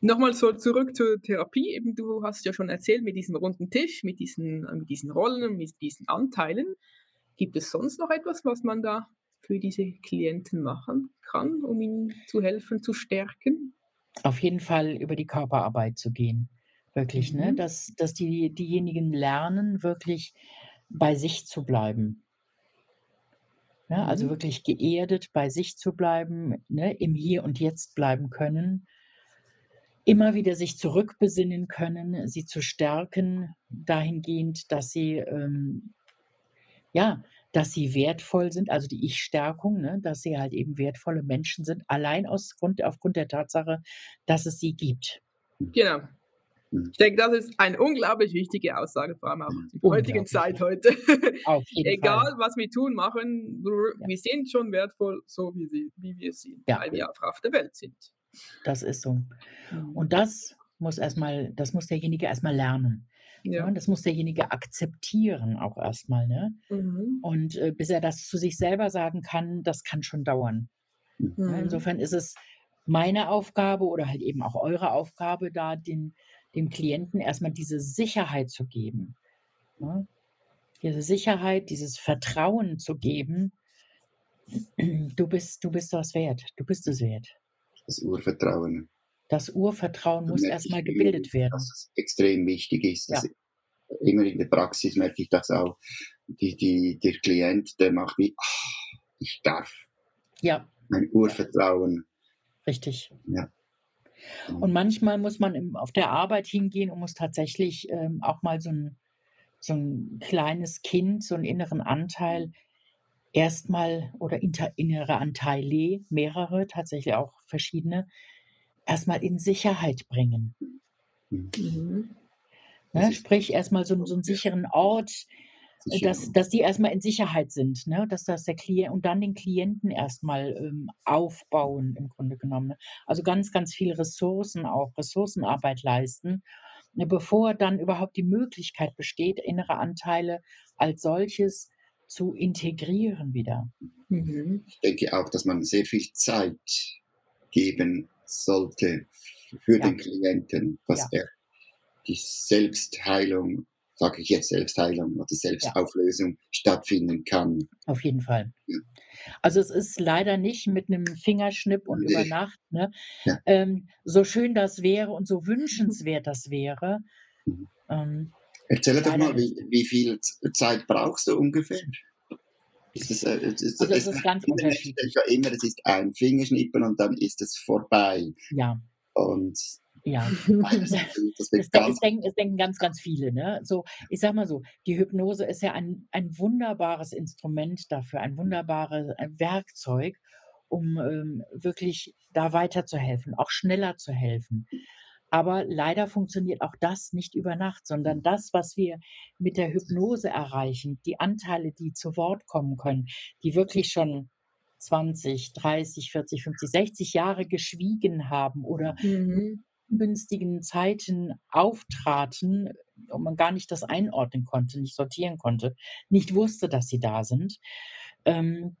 Nochmal so zurück zur Therapie. Eben, du hast ja schon erzählt mit diesem runden Tisch, mit diesen, mit diesen Rollen, mit diesen Anteilen. Gibt es sonst noch etwas, was man da für diese Klienten machen kann, um ihnen zu helfen, zu stärken? Auf jeden Fall über die Körperarbeit zu gehen. Wirklich, ne? mhm. ne? Dass, dass die, diejenigen lernen, wirklich bei sich zu bleiben. Ne? Also mhm. Also wirklich geerdet bei sich zu bleiben, ne? im Hier und Jetzt bleiben können, immer wieder sich zurückbesinnen können, sie zu stärken, dahingehend, dass sie ähm, ja, dass sie wertvoll sind, also die Ich-Stärkung, ne, dass sie halt eben wertvolle Menschen sind, allein aus Grund, aufgrund der Tatsache, dass es sie gibt. Genau. Mhm. Ich denke, das ist eine unglaublich wichtige Aussage, vor allem auch in der heutigen Zeit heute. Egal, Fall. was wir tun, machen, wir, Ja. sind schon wertvoll, so wie, sie, wie wir sind, Ja. weil wir einfach auf der Welt sind. Das ist so. Und das muss erstmal, das muss derjenige erstmal lernen. ja. Das muss derjenige akzeptieren auch erstmal. Ne? Mhm. Und äh, bis er das zu sich selber sagen kann, das kann schon dauern. Mhm. Insofern ist es meine Aufgabe oder halt eben auch eure Aufgabe, da den, dem Klienten erstmal diese Sicherheit zu geben. Ne? Diese Sicherheit, dieses Vertrauen zu geben. Du bist, du bist das wert. Du bist es wert. Das Urvertrauen. Das Urvertrauen muss merke erstmal gebildet werden. Dass es extrem wichtig ist. Ja. Immer in der Praxis merke ich das auch. Die, die, der Klient, der macht wie, ah, ich darf. Ja, Mein Urvertrauen. richtig. Ja. Und manchmal muss man im, auf der Arbeit hingehen und muss tatsächlich ähm, auch mal so ein, so ein kleines Kind, so einen inneren Anteil erstmal oder inter, innere Anteile, mehrere, tatsächlich auch verschiedene, erstmal in Sicherheit bringen. Mhm. Das Ne? Sprich, erstmal so, so einen sicheren Ort, äh. Dass, dass die erstmal in Sicherheit sind, ne? dass das der Klient und dann den Klienten erstmal ähm, aufbauen, im Grunde genommen. ne? Also ganz, ganz viele Ressourcen auch, Ressourcenarbeit leisten, ne? bevor dann überhaupt die Möglichkeit besteht, innere Anteile als solches zu integrieren wieder. Mhm. ich denke auch, dass man sehr viel Zeit geben sollte für Ja. den Klienten, dass er die Selbstheilung, sage ich jetzt Selbstheilung oder Selbstauflösung stattfinden kann. Auf jeden Fall. Ja. Also es ist leider nicht mit einem Fingerschnipp und Nee. über Nacht. Ne? Ja. Ähm, so schön das wäre und so wünschenswert das wäre. Mhm. Ähm, Erzähl doch mal, wie, wie viel Zeit brauchst du ungefähr? Ist es, äh, ist, ist, Also es ist ganz unterschiedlich. ja immer, es ist ein Fingerschnippen und dann ist es vorbei. ja, Und ja. das, das ganz es, denken, es denken ganz, ganz viele. Ne? So, ich sag mal so, die Hypnose ist ja ein, ein wunderbares Instrument dafür, ein wunderbares Werkzeug, um ähm, wirklich da weiterzuhelfen, auch schneller zu helfen. Aber leider funktioniert auch das nicht über Nacht, sondern das, was wir mit der Hypnose erreichen, die Anteile, die zu Wort kommen können, die wirklich schon 20, 30, 40, 50, 60 Jahre geschwiegen haben oder Mhm. Ungünstigen Zeiten auftraten und man gar nicht das einordnen konnte, nicht sortieren konnte, nicht wusste, dass sie da sind, ähm,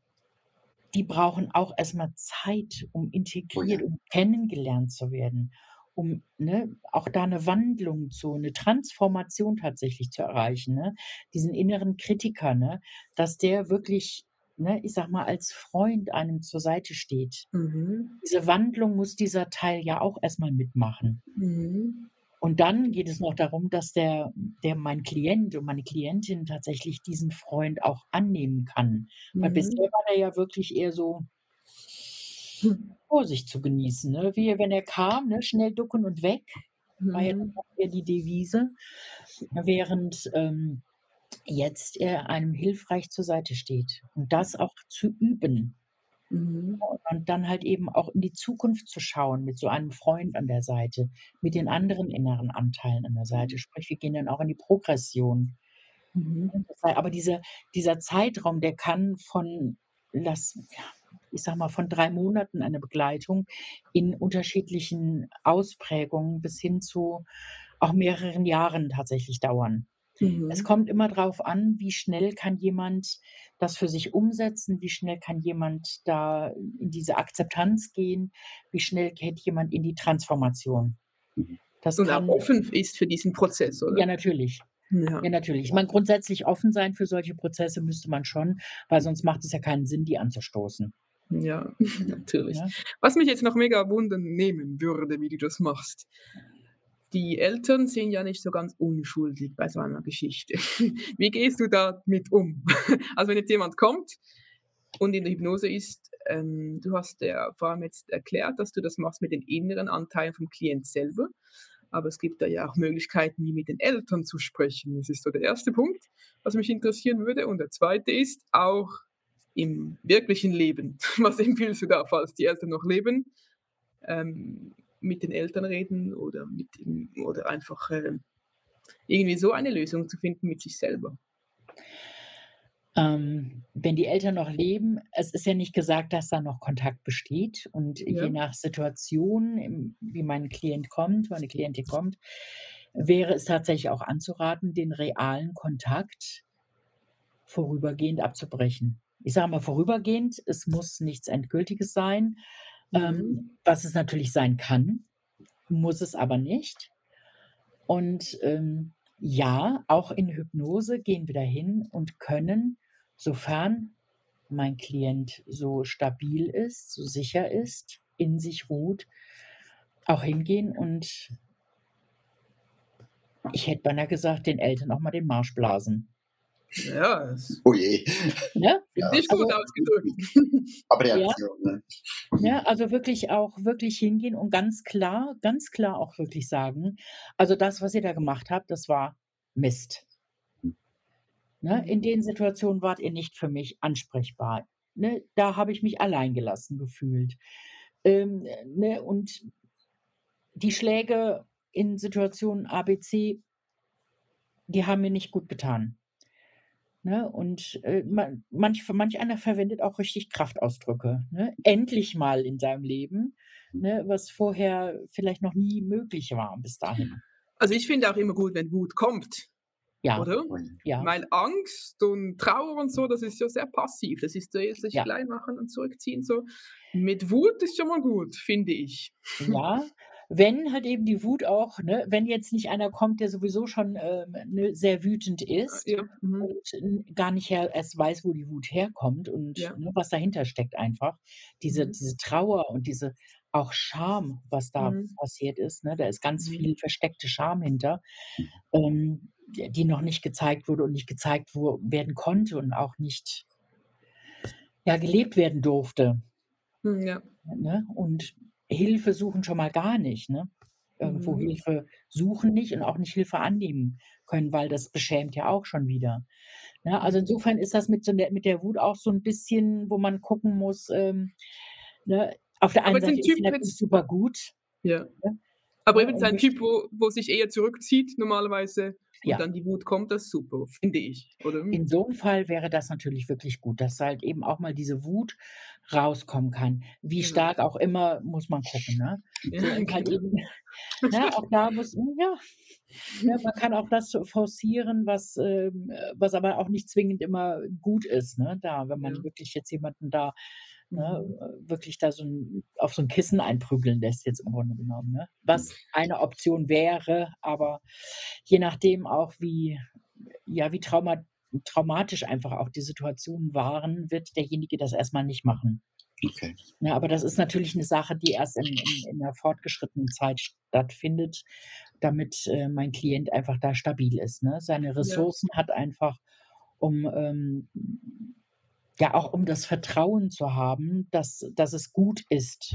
die brauchen auch erstmal Zeit, um integriert, um kennengelernt zu werden, um ne, auch da eine Wandlung zu, eine Transformation tatsächlich zu erreichen, ne? diesen inneren Kritiker, ne? dass der wirklich, ne, ich sag mal, als Freund einem zur Seite steht. Mhm. Diese Wandlung muss dieser Teil ja auch erstmal mitmachen. Mhm. Und dann geht es noch darum, dass der, der mein Klient und meine Klientin tatsächlich diesen Freund auch annehmen kann. Weil Mhm. bisher war der ja wirklich eher so Vorsicht zu genießen. Ne? Wie wenn er kam, ne? schnell ducken und weg, war ja Mhm. eher die Devise. Während ähm, jetzt er einem hilfreich zur Seite steht. Und das auch zu üben. Mhm. Und dann halt eben auch in die Zukunft zu schauen mit so einem Freund an der Seite, mit den anderen inneren Anteilen an der Seite. Sprich, wir gehen dann auch in die Progression. Mhm. Aber dieser, dieser Zeitraum, der kann von, lass, ich sag mal, von drei Monaten eine Begleitung in unterschiedlichen Ausprägungen bis hin zu auch mehreren Jahren tatsächlich dauern. Mhm. Es kommt immer darauf an, wie schnell kann jemand das für sich umsetzen, wie schnell kann jemand da in diese Akzeptanz gehen, wie schnell geht jemand in die Transformation. Mhm. Das Und auch kann, offen ist für diesen Prozess, oder? ja, natürlich. Ja. Ja, natürlich. Ich meine, grundsätzlich offen sein für solche Prozesse müsste man schon, weil sonst macht es ja keinen Sinn, die anzustoßen. Ja, natürlich. Ja. Was mich jetzt noch mega wundern nehmen würde, wie du das machst. Die Eltern sind ja nicht so ganz unschuldig bei so einer Geschichte. Wie gehst du damit um? Also wenn jetzt jemand kommt und in der Hypnose ist, ähm, du hast ja vor allem jetzt erklärt, dass du das machst mit den inneren Anteilen vom Klient selber. aber es gibt da ja auch Möglichkeiten, wie mit den Eltern zu sprechen. Das ist so der erste Punkt, was mich interessieren würde. Und der zweite ist auch im wirklichen Leben. Was empfiehlst du da, falls die Eltern noch leben? Ähm, mit den Eltern reden oder, mit, oder einfach äh, irgendwie so eine Lösung zu finden mit sich selber. Ähm, wenn die Eltern noch leben, es ist ja nicht gesagt, dass da noch Kontakt besteht. Und Ja. je nach Situation, wie mein Klient kommt, meine Klientin kommt, wäre es tatsächlich auch anzuraten, den realen Kontakt vorübergehend abzubrechen. Ich sage mal vorübergehend, es muss nichts Endgültiges sein, Ähm, was es natürlich sein kann, muss es aber nicht. Und ähm, ja, auch in Hypnose gehen wir dahin und können, sofern mein Klient so stabil ist, so sicher ist, in sich ruht, auch hingehen und ich hätte beinahe gesagt, den Eltern auch mal den Marsch blasen. Ja, Oh je. Ne? Ja. ist gut Also- ausgedrückt. Aber Reaktion, ne? Ja, also wirklich auch wirklich hingehen und ganz klar, ganz klar auch wirklich sagen, also das, was ihr da gemacht habt, das war Mist. Ne? In den Situationen wart ihr nicht für mich ansprechbar. Ne? Da habe ich mich alleingelassen gefühlt. Ähm, ne? Und die Schläge in Situationen ABC, die haben mir nicht gut getan. Ne? Und äh, man, manch, manch einer verwendet auch richtig Kraftausdrücke. Ne? Endlich mal in seinem Leben, ne? was vorher vielleicht noch nie möglich war bis dahin. Also ich finde auch immer gut, wenn Wut kommt, Ja, oder? Ja. Weil Angst und Trauer und so, das ist ja sehr passiv. Das ist so jetzt sich Ja. klein machen und zurückziehen. So. Mit Wut ist schon mal gut, finde ich. Ja, wenn halt eben die Wut auch, ne, wenn jetzt nicht einer kommt, der sowieso schon ähm, ne, sehr wütend ist Ja. Mhm. und gar nicht her, erst weiß, wo die Wut herkommt und Ja. ne, was dahinter steckt einfach. Diese, Mhm. diese Trauer und diese auch Scham, was da Mhm. passiert ist. Ne? Da ist ganz Mhm. viel versteckte Scham hinter, ähm, die noch nicht gezeigt wurde und nicht gezeigt werden konnte und auch nicht ja, gelebt werden durfte. Hm, Ja. Ne? Und Hilfe suchen schon mal gar nicht. Ne? Irgendwo Mhm. Hilfe suchen nicht und auch nicht Hilfe annehmen können, weil das beschämt ja auch schon wieder. Ne? Also insofern ist das mit, so der, mit der Wut auch so ein bisschen, wo man gucken muss. Ähm, ne? Auf der Aber einen ein Seite ist natürlich jetzt- super gut. ja. Ja. Aber Ja, eben sein möchte- Typ, wo, wo sich eher zurückzieht normalerweise und Ja. dann die Wut kommt, das ist super, finde ich. Oder? In so einem Fall wäre das natürlich wirklich gut, dass halt eben auch mal diese Wut rauskommen kann. Wie Genau. stark auch immer, muss man gucken. Ne? Ja, So, und halt genau. eben, ne, auch da muss, ja, ja, man kann auch das forcieren, was, äh, was aber auch nicht zwingend immer gut ist. Ne? Da, wenn man Ja. wirklich jetzt jemanden da ne, Mhm. äh, wirklich da so ein, auf so ein Kissen einprügeln lässt, jetzt im Grunde genommen. Ne? Was eine Option wäre, aber je nachdem auch, wie, ja, wie trauma, traumatisch einfach auch die Situationen waren, wird derjenige das erstmal nicht machen. Okay. Ja, aber das ist natürlich eine Sache, die erst in, in, in der fortgeschrittenen Zeit stattfindet, damit äh, mein Klient einfach da stabil ist. Ne? Seine Ressourcen hat einfach, um ähm, ja auch um das Vertrauen zu haben, dass, dass es gut ist.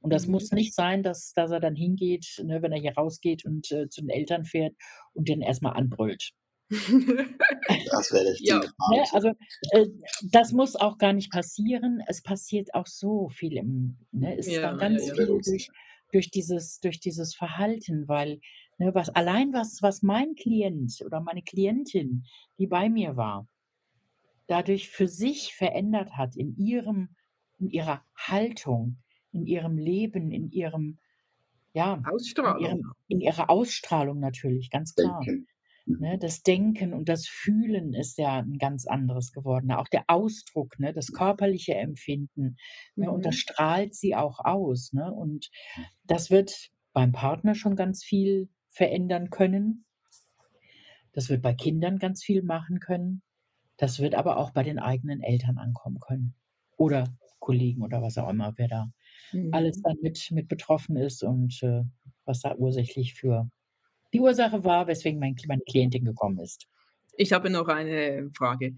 Und das Mhm. muss nicht sein, dass, dass er dann hingeht, ne, wenn er hier rausgeht und äh, zu den Eltern fährt und den erstmal anbrüllt. Das wäre Ja. ziemlich Ne? Also äh, das muss auch gar nicht passieren. Es passiert auch so viel im, ne? Es ist Ja, dann ja, ganz ja. viel durch, durch, dieses, durch dieses Verhalten, weil ne, was allein was, was mein Klient oder meine Klientin, die bei mir war, dadurch für sich verändert hat in ihrem, in ihrer Haltung, in ihrem Leben, in ihrem, ja, in, Ausstrahlung. ihrem, in ihrer Ausstrahlung natürlich, ganz klar. Denken. Ne, das Denken und das Fühlen ist ja ein ganz anderes geworden. Auch der Ausdruck, ne, das körperliche Empfinden. Ne, Und das Mhm. strahlt sie auch aus. Ne? Und das wird beim Partner schon ganz viel verändern können. Das wird bei Kindern ganz viel machen können. Das wird aber auch bei den eigenen Eltern ankommen können. Oder Kollegen oder was auch immer, wer da alles Mhm. dann mit, mit betroffen ist und äh, was da ursächlich für die Ursache war, weswegen mein, meine Klientin gekommen ist. Ich habe noch eine Frage.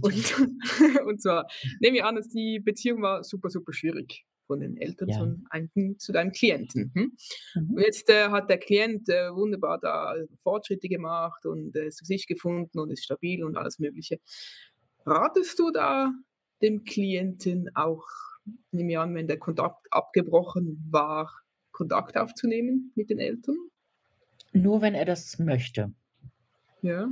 Und, und zwar, nehmen wir an, dass die Beziehung war super, super schwierig. Von den Eltern Ja. zu, einem, zu deinem Klienten. Hm? Mhm. Und jetzt äh, hat der Klient äh, wunderbar da Fortschritte gemacht und äh, zu sich gefunden und ist stabil und alles Mögliche. Ratest du da dem Klienten auch, nehme ich an, wenn der Kontakt abgebrochen war, Kontakt aufzunehmen mit den Eltern? Nur wenn er das möchte. Ja.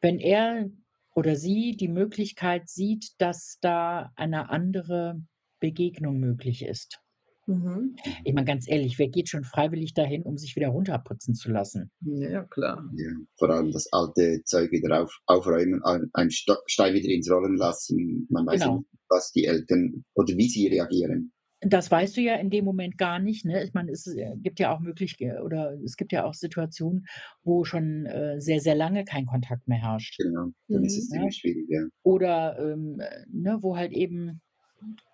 Wenn er oder sie die Möglichkeit sieht, dass da eine andere Begegnung möglich ist. Mhm. Ich meine, ganz ehrlich, wer geht schon freiwillig dahin, um sich wieder runterputzen zu lassen? Ja, klar. Ja, vor allem das alte Zeug wieder auf, aufräumen, ein- einen Stein wieder ins Rollen lassen. Man weiß Genau. nicht, was die Eltern oder wie sie reagieren. Das weißt du ja in dem Moment gar nicht. Ne? Ich meine, es äh, gibt ja auch möglich oder es gibt ja auch Situationen, wo schon äh, sehr, sehr lange kein Kontakt mehr herrscht. Genau. Dann ist Mhm. es Ja. ziemlich schwierig, ja. Oder ähm, äh, ne, wo halt eben,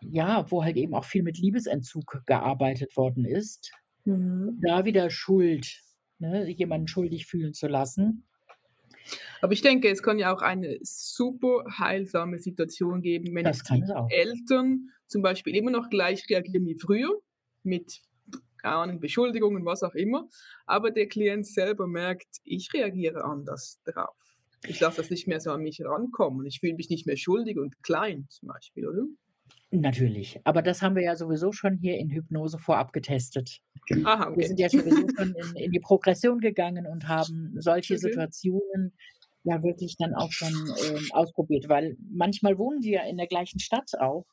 ja, wo halt eben auch viel mit Liebesentzug gearbeitet worden ist. Mhm. Da wieder Schuld, ne, jemanden schuldig fühlen zu lassen. Aber ich denke, es kann ja auch eine super heilsame Situation geben, wenn die. Eltern zum Beispiel immer noch gleich reagieren wie früher, mit Ahnung, Beschuldigungen, was auch immer, aber der Klient selber merkt, ich reagiere anders drauf. Ich lasse das nicht mehr so an mich rankommen. Ich fühle mich nicht mehr schuldig und klein zum Beispiel, oder? Natürlich. Aber das haben wir ja sowieso schon hier in Hypnose vorab getestet. Genau. Aha, Wir okay. sind ja sowieso schon in, in die Progression gegangen und haben solche Okay. Situationen ja wirklich dann auch schon ähm, ausprobiert, weil manchmal wohnen sie ja in der gleichen Stadt auch,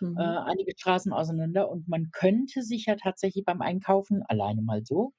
Mhm. äh, einige Straßen auseinander und man könnte sich ja tatsächlich beim Einkaufen alleine mal so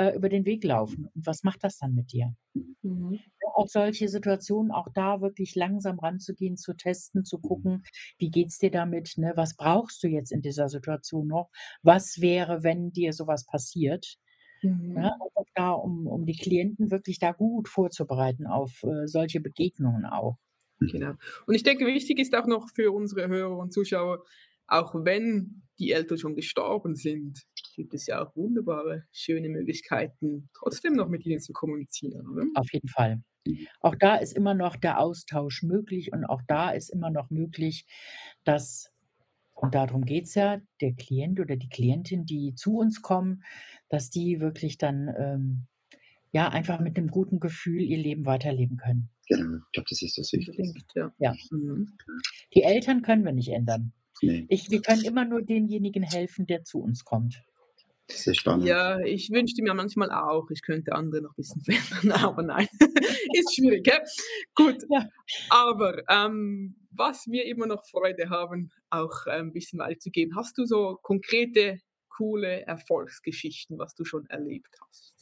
äh, über den Weg laufen. Und was macht das dann mit dir? Mhm. Auch solche Situationen, auch da wirklich langsam ranzugehen, zu testen, zu gucken, wie geht's dir damit, ne? Was brauchst du jetzt in dieser Situation noch? Was wäre, wenn dir sowas passiert? Mhm. Ja, einfach da, um, um die Klienten wirklich da gut vorzubereiten auf äh, solche Begegnungen auch. Genau. Und ich denke, wichtig ist auch noch für unsere Hörer und Zuschauer, auch wenn die Eltern schon gestorben sind, gibt es ja auch wunderbare, schöne Möglichkeiten, trotzdem noch mit ihnen zu kommunizieren, oder? Auf jeden Fall. Mhm. Auch da ist immer noch der Austausch möglich und auch da ist immer noch möglich, dass, und darum geht es ja, der Klient oder die Klientin, die zu uns kommen, dass die wirklich dann ähm, ja einfach mit einem guten Gefühl ihr Leben weiterleben können. Genau. Ich glaube, das ist das Wichtigste. Ja. Ja. Mhm. Die Eltern können wir nicht ändern. Nee, Ich, wir können immer nur demjenigen helfen, der zu uns kommt. sehr spannend. Ja, ich wünschte mir manchmal auch, ich könnte andere noch ein bisschen verändern, aber nein, ist schwierig. Gell? Gut, Ja. aber ähm, was wir immer noch Freude haben, auch äh, ein bisschen weiterzugeben, hast du so konkrete, coole Erfolgsgeschichten, was du schon erlebt hast?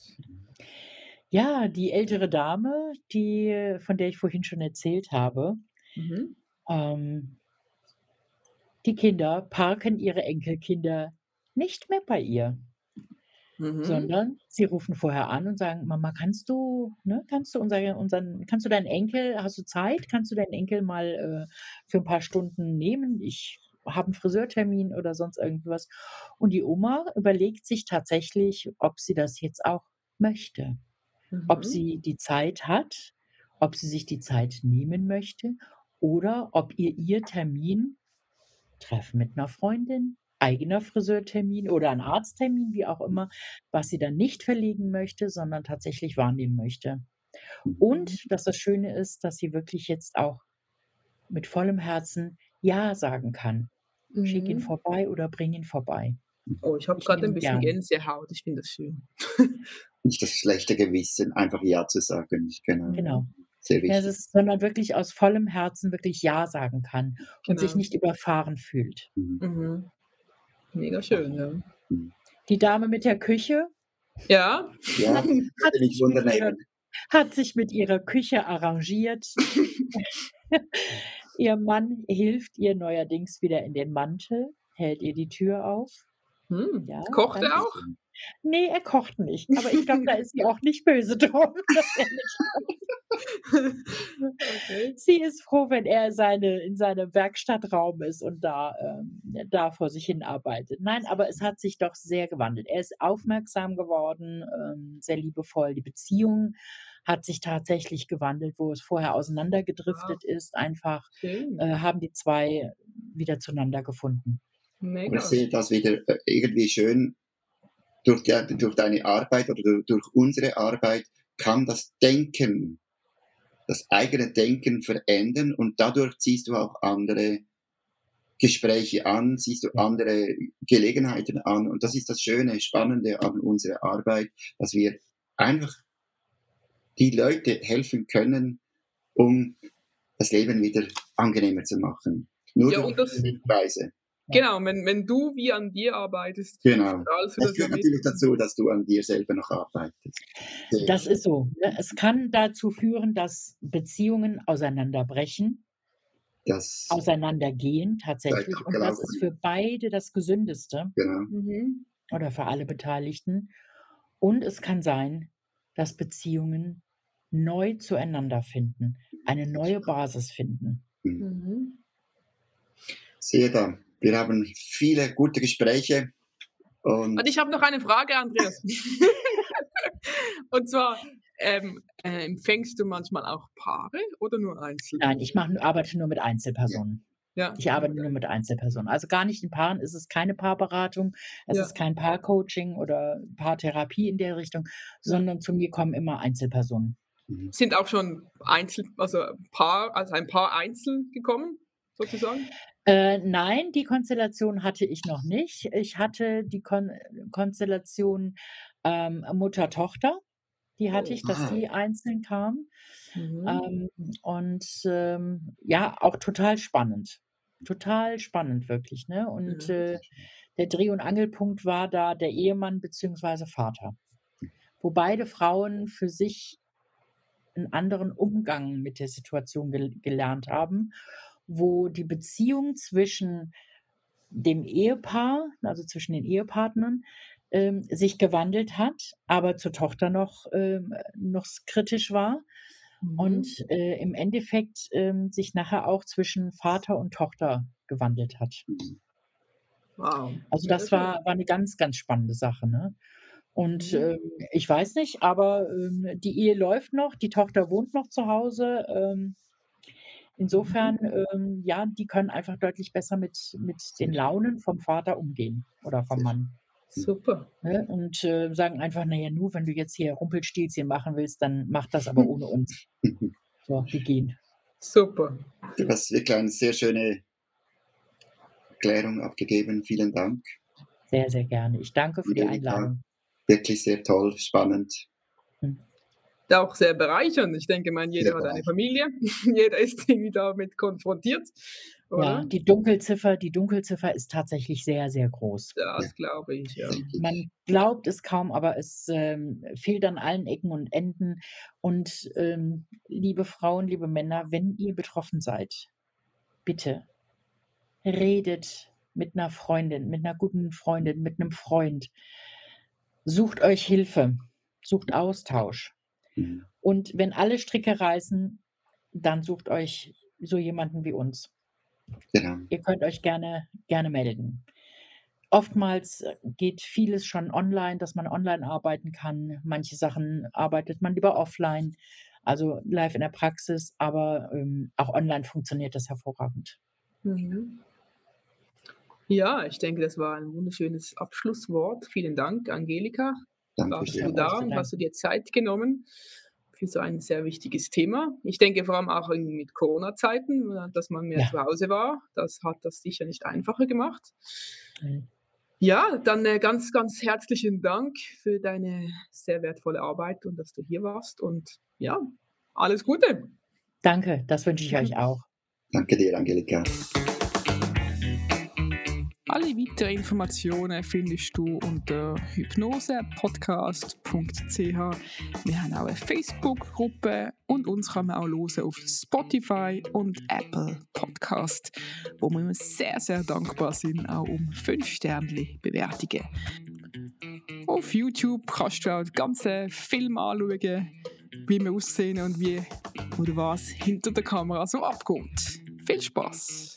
Ja, die ältere Dame, die, von der ich vorhin schon erzählt habe, Mhm. ähm, die Kinder parken ihre Enkelkinder nicht mehr bei ihr, Mhm. sondern sie rufen vorher an und sagen, Mama, kannst du, ne, kannst du unser, unseren, kannst du deinen Enkel, hast du Zeit, kannst du deinen Enkel mal äh, für ein paar Stunden nehmen? Ich habe einen Friseurtermin oder sonst irgendwas. Und die Oma überlegt sich tatsächlich, ob sie das jetzt auch möchte. ob Mhm. sie die Zeit hat, ob sie sich die Zeit nehmen möchte oder ob ihr ihr Termin, Treffen mit einer Freundin, eigener Friseurtermin oder ein Arzttermin, wie auch immer, was sie dann nicht verlegen möchte, sondern tatsächlich wahrnehmen möchte. Und dass das Schöne ist, dass sie wirklich jetzt auch mit vollem Herzen Ja sagen kann. Schick ihn Mhm. vorbei oder bring ihn vorbei. Oh, ich habe gerade ein bisschen gern. Gänsehaut, ich finde das schön. Nicht das schlechte Gewissen, einfach Ja zu sagen. Genau. Genau. Sehr Ja, wichtig. ist, sondern wirklich aus vollem Herzen wirklich Ja sagen kann und sich Genau. nicht überfahren fühlt. Mhm. Mhm. Mega schön, ja. Die Dame mit der Küche Ja, Ja, hat, hat, sich mit ihrer, hat sich mit ihrer Küche arrangiert. ihr Mann hilft ihr neuerdings wieder in den Mantel, hält ihr die Tür auf. hm. Ja, kocht er auch? Nee, er kocht nicht. Aber ich glaube, da ist sie auch nicht böse drum, dass er nicht okay. Sie ist froh, wenn er seine, in seinem Werkstattraum ist und da, ähm, da vor sich hin arbeitet. Nein, aber es hat sich doch sehr gewandelt. Er ist aufmerksam geworden, ähm, sehr liebevoll. Die Beziehung hat sich tatsächlich gewandelt, wo es vorher auseinandergedriftet ist. Einfach Schön. äh, haben die zwei wieder zueinander gefunden. Mega. ich sehe das wieder äh, irgendwie schön durch, die, durch deine Arbeit oder durch, durch unsere Arbeit kann das Denken, das eigene Denken verändern und dadurch ziehst du auch andere Gespräche an, siehst du andere Gelegenheiten an und das ist das Schöne, Spannende an unserer Arbeit, dass wir einfach die Leute helfen können, um das Leben wieder angenehmer zu machen. Nur ja, durch das, Weise. Genau, wenn, wenn du wie an dir arbeitest. Genau. Das gehört natürlich dazu, dass du an dir selber noch arbeitest. Das ist so. Ne? Es kann dazu führen, dass Beziehungen auseinanderbrechen, das auseinandergehen tatsächlich. Und das ist für beide das Gesündeste. Genau. Mhm. Oder für alle Beteiligten. Und es kann sein, dass Beziehungen neu zueinander finden, eine neue Basis finden. Mhm. mhm. Sehe da. Wir haben viele gute Gespräche. Und, und ich habe noch eine Frage, Andreas. und zwar, ähm, äh, empfängst du manchmal auch Paare oder nur Einzel? Nein, ich mach, arbeite nur mit Einzelpersonen. Ja. Ich arbeite nur mit Einzelpersonen. Also gar nicht in Paaren. Es ist keine Paarberatung, es ja. ist kein Paarcoaching oder Paartherapie in der Richtung, sondern zu mir kommen immer Einzelpersonen. Mhm. Sind auch schon Einzel, also Paar, also ein Paar Einzel gekommen, sozusagen? Äh, nein, die Konstellation hatte ich noch nicht. Ich hatte die Kon Konstellation ähm, Mutter-Tochter. Die hatte oh, ich, dass die einzeln kamen. Mhm. Ähm, und ähm, ja, auch total spannend. Total spannend, wirklich. Ne? Und mhm. äh, der Dreh- und Angelpunkt war da der Ehemann bzw. Vater. Wo beide Frauen für sich einen anderen Umgang mit der Situation gel gelernt haben wo die Beziehung zwischen dem Ehepaar, also zwischen den Ehepartnern, ähm, sich gewandelt hat, aber zur Tochter noch, ähm, noch kritisch war. Mhm. Und äh, im Endeffekt ähm, sich nachher auch zwischen Vater und Tochter gewandelt hat. Wow. Also das war, war eine ganz, ganz spannende Sache. Ne? Und mhm. ähm, ich weiß nicht, aber ähm, die Ehe läuft noch, die Tochter wohnt noch zu Hause. Ähm, Insofern, ähm, ja, die können einfach deutlich besser mit, mit den Launen vom Vater umgehen oder vom Mann. Super. Ne? Und äh, sagen einfach, naja, nur wenn du jetzt hier Rumpelstilzchen machen willst, dann mach das aber ohne uns. So, wir gehen. Super. Du hast wirklich eine sehr schöne Erklärung abgegeben. Vielen Dank. Sehr, sehr gerne. Ich danke für die Einladung. Wirklich sehr toll, spannend. Auch sehr bereichernd. Ich denke, man, jeder ja. hat eine Familie, jeder ist irgendwie damit konfrontiert. Oder? Ja, die Dunkelziffer, die Dunkelziffer ist tatsächlich sehr, sehr groß. Das glaube ich, ja. Man glaubt es kaum, aber es ähm, fehlt an allen Ecken und Enden. Und ähm, liebe Frauen, liebe Männer, wenn ihr betroffen seid, bitte redet mit einer Freundin, mit einer guten Freundin, mit einem Freund. Sucht euch Hilfe, sucht Austausch. Mhm. Und wenn alle Stricke reißen, dann sucht euch so jemanden wie uns. Genau. Ihr könnt euch gerne, gerne melden. Oftmals geht vieles schon online, dass man online arbeiten kann. Manche Sachen arbeitet man lieber offline, also live in der Praxis, aber ähm, auch online funktioniert das hervorragend. Mhm. Ja, ich denke, das war ein wunderschönes Abschlusswort. Vielen Dank, Angelika. Danke warst du da und hast du dir Zeit genommen für so ein sehr wichtiges Thema. Ich denke vor allem auch mit Corona-Zeiten, äh, dass man mehr ja. zu Hause war. Das hat das sicher nicht einfacher gemacht. Mhm. Ja, dann äh, ganz, ganz herzlichen Dank für deine sehr wertvolle Arbeit und dass du hier warst. Und ja, alles Gute. Danke, das wünsche ich euch auch. Danke dir, Angelika. Alle weiteren Informationen findest du unter hypnosepodcast.ch. Wir haben auch eine Facebook-Gruppe und uns kann man auch hören auf Spotify und Apple Podcast, wo wir sehr, sehr dankbar sind, auch um 5 Sterne Bewertungen. Auf YouTube kannst du auch den ganzen Film anschauen, wie wir aussehen und wie oder was hinter der Kamera so abgeht. Viel Spaß!